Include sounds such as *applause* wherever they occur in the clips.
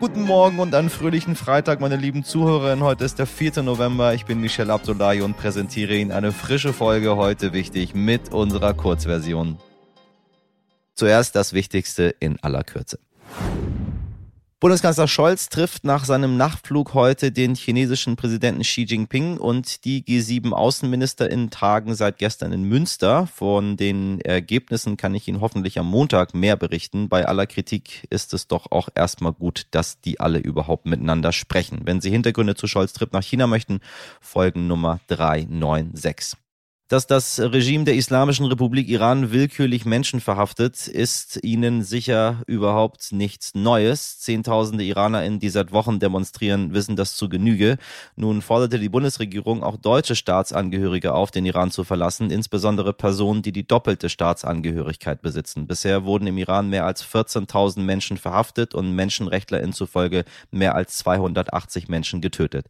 Guten Morgen und einen fröhlichen Freitag, meine lieben Zuhörerinnen. Heute ist der 4. November. Ich bin Michel Abdullahi und präsentiere Ihnen eine frische Folge heute wichtig mit unserer Kurzversion. Zuerst das Wichtigste in aller Kürze. Bundeskanzler Scholz trifft nach seinem Nachtflug heute den chinesischen Präsidenten Xi Jinping und die G7-AußenministerInnen tagen seit gestern in Münster. Von den Ergebnissen kann ich Ihnen hoffentlich am Montag mehr berichten. Bei aller Kritik ist es doch auch erstmal gut, dass die alle überhaupt miteinander sprechen. Wenn Sie Hintergründe zu Scholz Trip nach China möchten, folgen Nummer 396. Dass das Regime der Islamischen Republik Iran willkürlich Menschen verhaftet, ist ihnen sicher überhaupt nichts Neues. Zehntausende IranerInnen, die seit Wochen demonstrieren, wissen das zu Genüge. Nun forderte die Bundesregierung auch deutsche Staatsangehörige auf, den Iran zu verlassen, insbesondere Personen, die die doppelte Staatsangehörigkeit besitzen. Bisher wurden im Iran mehr als 14.000 Menschen verhaftet und MenschenrechtlerInnen zufolge mehr als 280 Menschen getötet.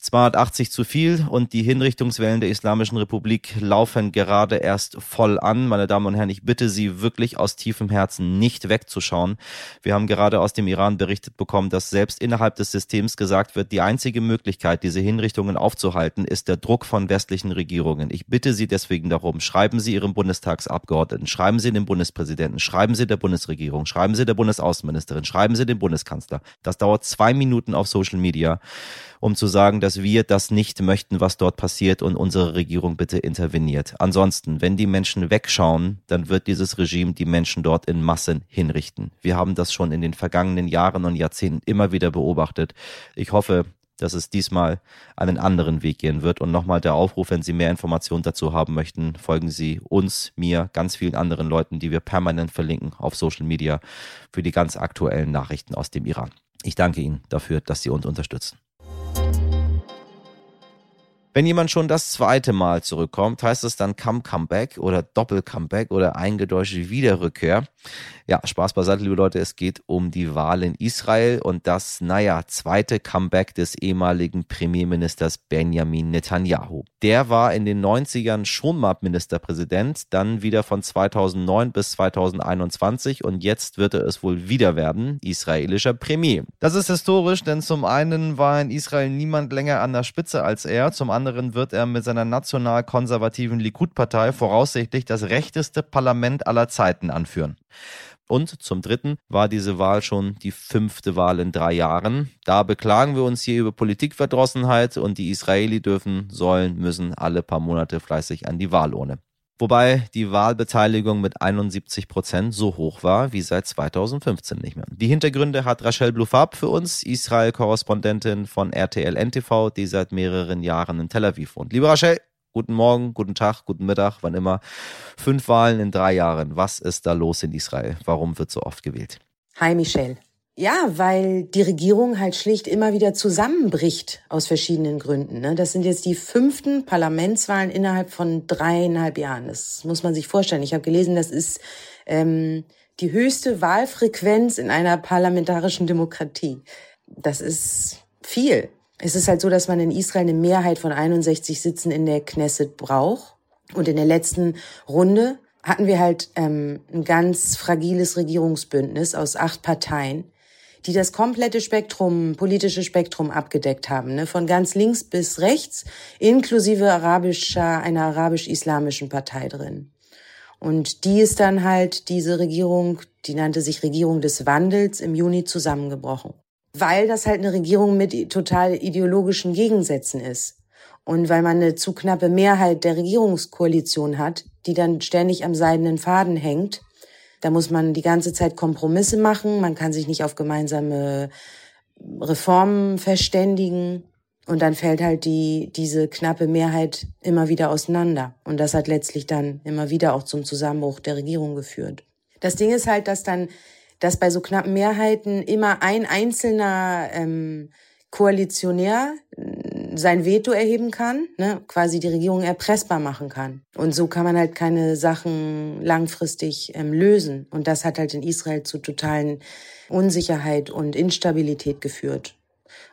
280 zu viel und die Hinrichtungswellen der Islamischen Republik laufen gerade erst voll an. Meine Damen und Herren, ich bitte Sie wirklich aus tiefem Herzen nicht wegzuschauen. Wir haben gerade aus dem Iran berichtet bekommen, dass selbst innerhalb des Systems gesagt wird, die einzige Möglichkeit, diese Hinrichtungen aufzuhalten, ist der Druck von westlichen Regierungen. Ich bitte Sie deswegen darum, schreiben Sie Ihrem Bundestagsabgeordneten, schreiben Sie dem Bundespräsidenten, schreiben Sie der Bundesregierung, schreiben Sie der Bundesaußenministerin, schreiben Sie dem Bundeskanzler. Das dauert zwei Minuten auf Social Media um zu sagen, dass wir das nicht möchten, was dort passiert und unsere Regierung bitte interveniert. Ansonsten, wenn die Menschen wegschauen, dann wird dieses Regime die Menschen dort in Massen hinrichten. Wir haben das schon in den vergangenen Jahren und Jahrzehnten immer wieder beobachtet. Ich hoffe, dass es diesmal einen anderen Weg gehen wird. Und nochmal der Aufruf, wenn Sie mehr Informationen dazu haben möchten, folgen Sie uns, mir, ganz vielen anderen Leuten, die wir permanent verlinken auf Social Media für die ganz aktuellen Nachrichten aus dem Iran. Ich danke Ihnen dafür, dass Sie uns unterstützen. Wenn jemand schon das zweite Mal zurückkommt, heißt es dann Come Comeback oder Doppel Comeback oder eingedeutschte Wiederrückkehr. Ja, Spaß beiseite, liebe Leute, es geht um die Wahl in Israel und das, naja, zweite Comeback des ehemaligen Premierministers Benjamin Netanyahu. Der war in den 90ern schon mal Ministerpräsident, dann wieder von 2009 bis 2021 und jetzt wird er es wohl wieder werden, israelischer Premier. Das ist historisch, denn zum einen war in Israel niemand länger an der Spitze als er, zum anderen wird er mit seiner national-konservativen Likud-Partei voraussichtlich das rechteste Parlament aller Zeiten anführen. Und zum Dritten war diese Wahl schon die fünfte Wahl in drei Jahren. Da beklagen wir uns hier über Politikverdrossenheit und die Israeli dürfen, sollen, müssen alle paar Monate fleißig an die Wahlurne. Wobei die Wahlbeteiligung mit 71 Prozent so hoch war wie seit 2015 nicht mehr. Die Hintergründe hat Rachel Blufab für uns, Israel-Korrespondentin von RTL NTV, die seit mehreren Jahren in Tel Aviv wohnt. Liebe Rachel, Guten Morgen, guten Tag, guten Mittag, wann immer. Fünf Wahlen in drei Jahren. Was ist da los in Israel? Warum wird so oft gewählt? Hi, Michelle. Ja, weil die Regierung halt schlicht immer wieder zusammenbricht aus verschiedenen Gründen. Ne? Das sind jetzt die fünften Parlamentswahlen innerhalb von dreieinhalb Jahren. Das muss man sich vorstellen. Ich habe gelesen, das ist ähm, die höchste Wahlfrequenz in einer parlamentarischen Demokratie. Das ist viel. Es ist halt so, dass man in Israel eine Mehrheit von 61 Sitzen in der Knesset braucht. Und in der letzten Runde hatten wir halt ähm, ein ganz fragiles Regierungsbündnis aus acht Parteien, die das komplette Spektrum, politische Spektrum abgedeckt haben, ne? von ganz links bis rechts, inklusive arabischer, einer arabisch-islamischen Partei drin. Und die ist dann halt diese Regierung, die nannte sich Regierung des Wandels, im Juni zusammengebrochen weil das halt eine Regierung mit total ideologischen Gegensätzen ist. Und weil man eine zu knappe Mehrheit der Regierungskoalition hat, die dann ständig am seidenen Faden hängt, da muss man die ganze Zeit Kompromisse machen, man kann sich nicht auf gemeinsame Reformen verständigen und dann fällt halt die, diese knappe Mehrheit immer wieder auseinander. Und das hat letztlich dann immer wieder auch zum Zusammenbruch der Regierung geführt. Das Ding ist halt, dass dann dass bei so knappen Mehrheiten immer ein einzelner ähm, Koalitionär sein Veto erheben kann, ne, quasi die Regierung erpressbar machen kann. Und so kann man halt keine Sachen langfristig ähm, lösen. Und das hat halt in Israel zu totalen Unsicherheit und Instabilität geführt.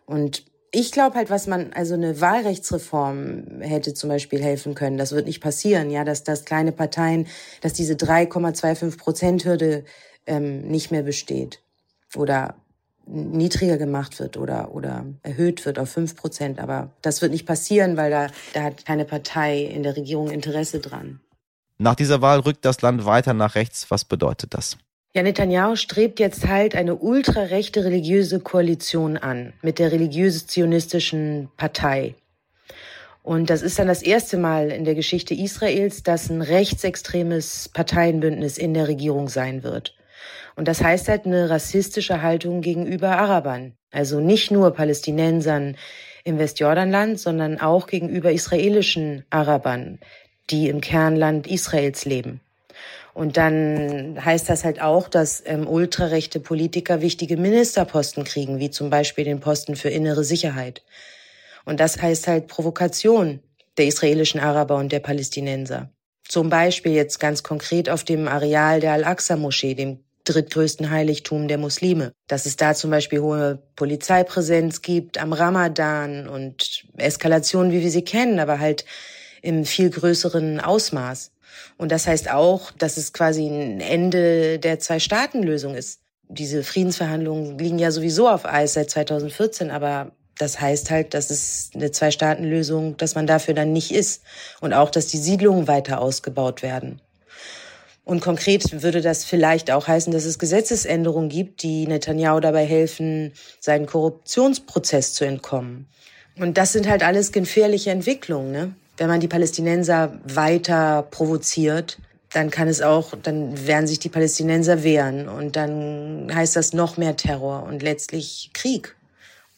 Und ich glaube halt, was man, also eine Wahlrechtsreform hätte zum Beispiel helfen können. Das wird nicht passieren, ja, dass das kleine Parteien, dass diese 3,25 Prozent Hürde ähm, nicht mehr besteht oder niedriger gemacht wird oder, oder erhöht wird auf fünf Prozent. Aber das wird nicht passieren, weil da, da hat keine Partei in der Regierung Interesse dran. Nach dieser Wahl rückt das Land weiter nach rechts. Was bedeutet das? Ja, Netanyahu strebt jetzt halt eine ultrarechte religiöse Koalition an mit der religiös-zionistischen Partei. Und das ist dann das erste Mal in der Geschichte Israels, dass ein rechtsextremes Parteienbündnis in der Regierung sein wird. Und das heißt halt eine rassistische Haltung gegenüber Arabern. Also nicht nur Palästinensern im Westjordanland, sondern auch gegenüber israelischen Arabern, die im Kernland Israels leben. Und dann heißt das halt auch, dass ähm, ultrarechte Politiker wichtige Ministerposten kriegen, wie zum Beispiel den Posten für innere Sicherheit. Und das heißt halt Provokation der israelischen Araber und der Palästinenser. Zum Beispiel jetzt ganz konkret auf dem Areal der Al-Aqsa-Moschee, dem drittgrößten Heiligtum der Muslime. Dass es da zum Beispiel hohe Polizeipräsenz gibt am Ramadan und Eskalationen, wie wir sie kennen, aber halt im viel größeren Ausmaß. Und das heißt auch, dass es quasi ein Ende der Zwei-Staaten-Lösung ist. Diese Friedensverhandlungen liegen ja sowieso auf Eis seit 2014, aber das heißt halt, dass es eine Zwei-Staaten-Lösung, dass man dafür dann nicht ist. Und auch, dass die Siedlungen weiter ausgebaut werden. Und konkret würde das vielleicht auch heißen, dass es Gesetzesänderungen gibt, die Netanyahu dabei helfen, seinen Korruptionsprozess zu entkommen. Und das sind halt alles gefährliche Entwicklungen. Ne? Wenn man die Palästinenser weiter provoziert, dann kann es auch, dann werden sich die Palästinenser wehren. Und dann heißt das noch mehr Terror und letztlich Krieg.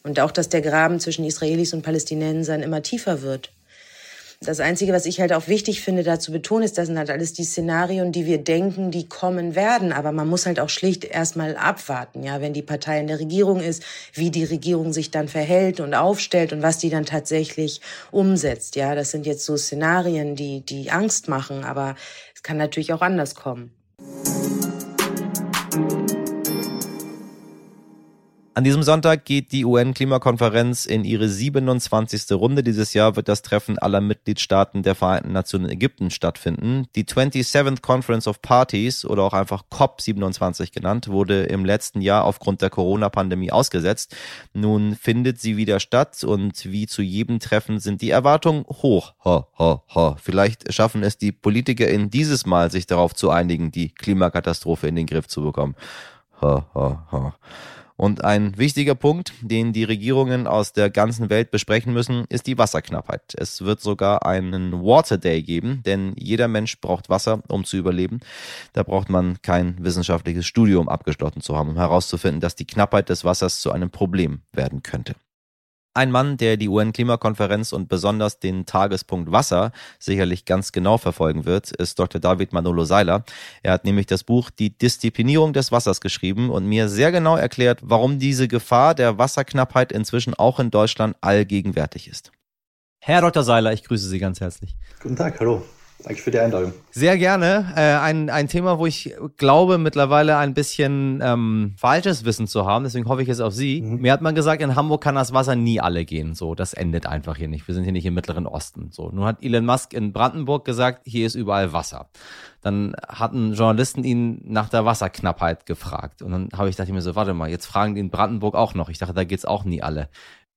Und auch, dass der Graben zwischen Israelis und Palästinensern immer tiefer wird. Das Einzige, was ich halt auch wichtig finde, da zu betonen, ist, das sind halt alles die Szenarien, die wir denken, die kommen werden. Aber man muss halt auch schlicht erstmal abwarten, ja, wenn die Partei in der Regierung ist, wie die Regierung sich dann verhält und aufstellt und was die dann tatsächlich umsetzt. Ja, das sind jetzt so Szenarien, die, die Angst machen, aber es kann natürlich auch anders kommen. An diesem Sonntag geht die UN-Klimakonferenz in ihre 27. Runde. Dieses Jahr wird das Treffen aller Mitgliedstaaten der Vereinten Nationen in Ägypten stattfinden. Die 27th Conference of Parties oder auch einfach COP27 genannt, wurde im letzten Jahr aufgrund der Corona-Pandemie ausgesetzt. Nun findet sie wieder statt und wie zu jedem Treffen sind die Erwartungen hoch. Ho, ho, ho. Vielleicht schaffen es die Politiker in dieses Mal, sich darauf zu einigen, die Klimakatastrophe in den Griff zu bekommen. Ho, ho, ho. Und ein wichtiger Punkt, den die Regierungen aus der ganzen Welt besprechen müssen, ist die Wasserknappheit. Es wird sogar einen Water Day geben, denn jeder Mensch braucht Wasser, um zu überleben. Da braucht man kein wissenschaftliches Studium abgeschlossen zu haben, um herauszufinden, dass die Knappheit des Wassers zu einem Problem werden könnte. Ein Mann, der die UN-Klimakonferenz und besonders den Tagespunkt Wasser sicherlich ganz genau verfolgen wird, ist Dr. David Manolo Seiler. Er hat nämlich das Buch Die Disziplinierung des Wassers geschrieben und mir sehr genau erklärt, warum diese Gefahr der Wasserknappheit inzwischen auch in Deutschland allgegenwärtig ist. Herr Dr. Seiler, ich grüße Sie ganz herzlich. Guten Tag, hallo. Danke für die Einladung. Sehr gerne. Äh, ein, ein Thema, wo ich glaube, mittlerweile ein bisschen ähm, falsches Wissen zu haben. Deswegen hoffe ich jetzt auf Sie. Mhm. Mir hat man gesagt, in Hamburg kann das Wasser nie alle gehen. So, das endet einfach hier nicht. Wir sind hier nicht im Mittleren Osten. So, nun hat Elon Musk in Brandenburg gesagt, hier ist überall Wasser. Dann hatten Journalisten ihn nach der Wasserknappheit gefragt. Und dann habe ich dachte mir so, warte mal, jetzt fragen die in Brandenburg auch noch. Ich dachte, da geht's auch nie alle.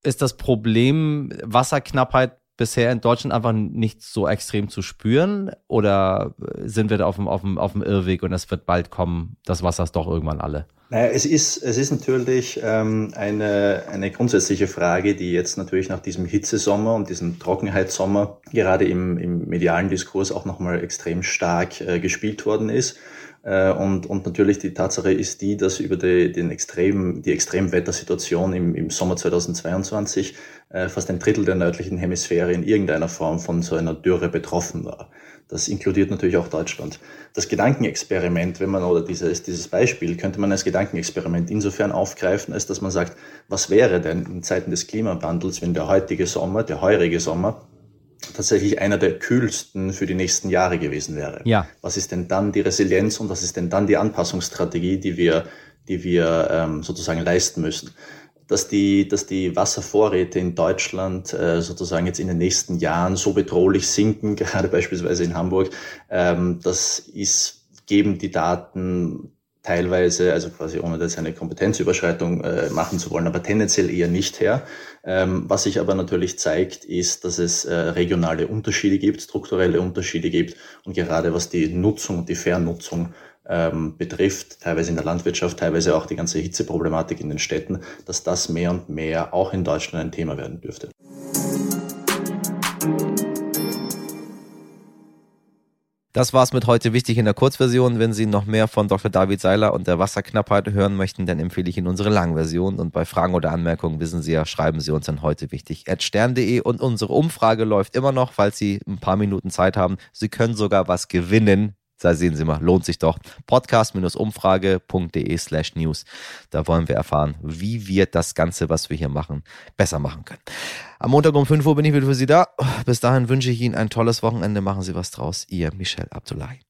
Ist das Problem Wasserknappheit bisher in Deutschland einfach nicht so extrem zu spüren? Oder sind wir da auf dem, auf dem, auf dem Irrweg und es wird bald kommen, das Wasser ist doch irgendwann alle? Naja, es ist, es ist natürlich ähm, eine, eine grundsätzliche Frage, die jetzt natürlich nach diesem Hitzesommer und diesem Trockenheitssommer gerade im, im medialen Diskurs auch nochmal extrem stark äh, gespielt worden ist. Äh, und, und natürlich die Tatsache ist die, dass über die, den extremen, die Extremwettersituation im, im Sommer 2022 äh, fast ein Drittel der nördlichen Hemisphäre in irgendeiner Form von so einer Dürre betroffen war. Das inkludiert natürlich auch Deutschland. Das Gedankenexperiment, wenn man, oder dieses, dieses Beispiel, könnte man als Gedankenexperiment insofern aufgreifen, als dass man sagt, was wäre denn in Zeiten des Klimawandels, wenn der heutige Sommer, der heurige Sommer, tatsächlich einer der kühlsten für die nächsten Jahre gewesen wäre. Ja. Was ist denn dann die Resilienz und was ist denn dann die Anpassungsstrategie, die wir, die wir ähm, sozusagen leisten müssen? Dass die, dass die Wasservorräte in Deutschland äh, sozusagen jetzt in den nächsten Jahren so bedrohlich sinken, *laughs* gerade beispielsweise in Hamburg, ähm, das ist, geben die Daten teilweise, also quasi ohne das eine Kompetenzüberschreitung äh, machen zu wollen, aber tendenziell eher nicht her. Ähm, was sich aber natürlich zeigt, ist, dass es äh, regionale Unterschiede gibt, strukturelle Unterschiede gibt und gerade was die Nutzung und die Vernutzung ähm, betrifft, teilweise in der Landwirtschaft, teilweise auch die ganze Hitzeproblematik in den Städten, dass das mehr und mehr auch in Deutschland ein Thema werden dürfte. Das war's mit heute wichtig in der Kurzversion. Wenn Sie noch mehr von Dr. David Seiler und der Wasserknappheit hören möchten, dann empfehle ich Ihnen unsere Langversion. Und bei Fragen oder Anmerkungen wissen Sie ja, schreiben Sie uns an heute wichtig at stern.de und unsere Umfrage läuft immer noch, falls Sie ein paar Minuten Zeit haben. Sie können sogar was gewinnen. Da sehen Sie mal, lohnt sich doch. Podcast-umfrage.de slash news. Da wollen wir erfahren, wie wir das Ganze, was wir hier machen, besser machen können. Am Montag um 5 Uhr bin ich wieder für Sie da. Bis dahin wünsche ich Ihnen ein tolles Wochenende. Machen Sie was draus. Ihr Michel Abdullahi.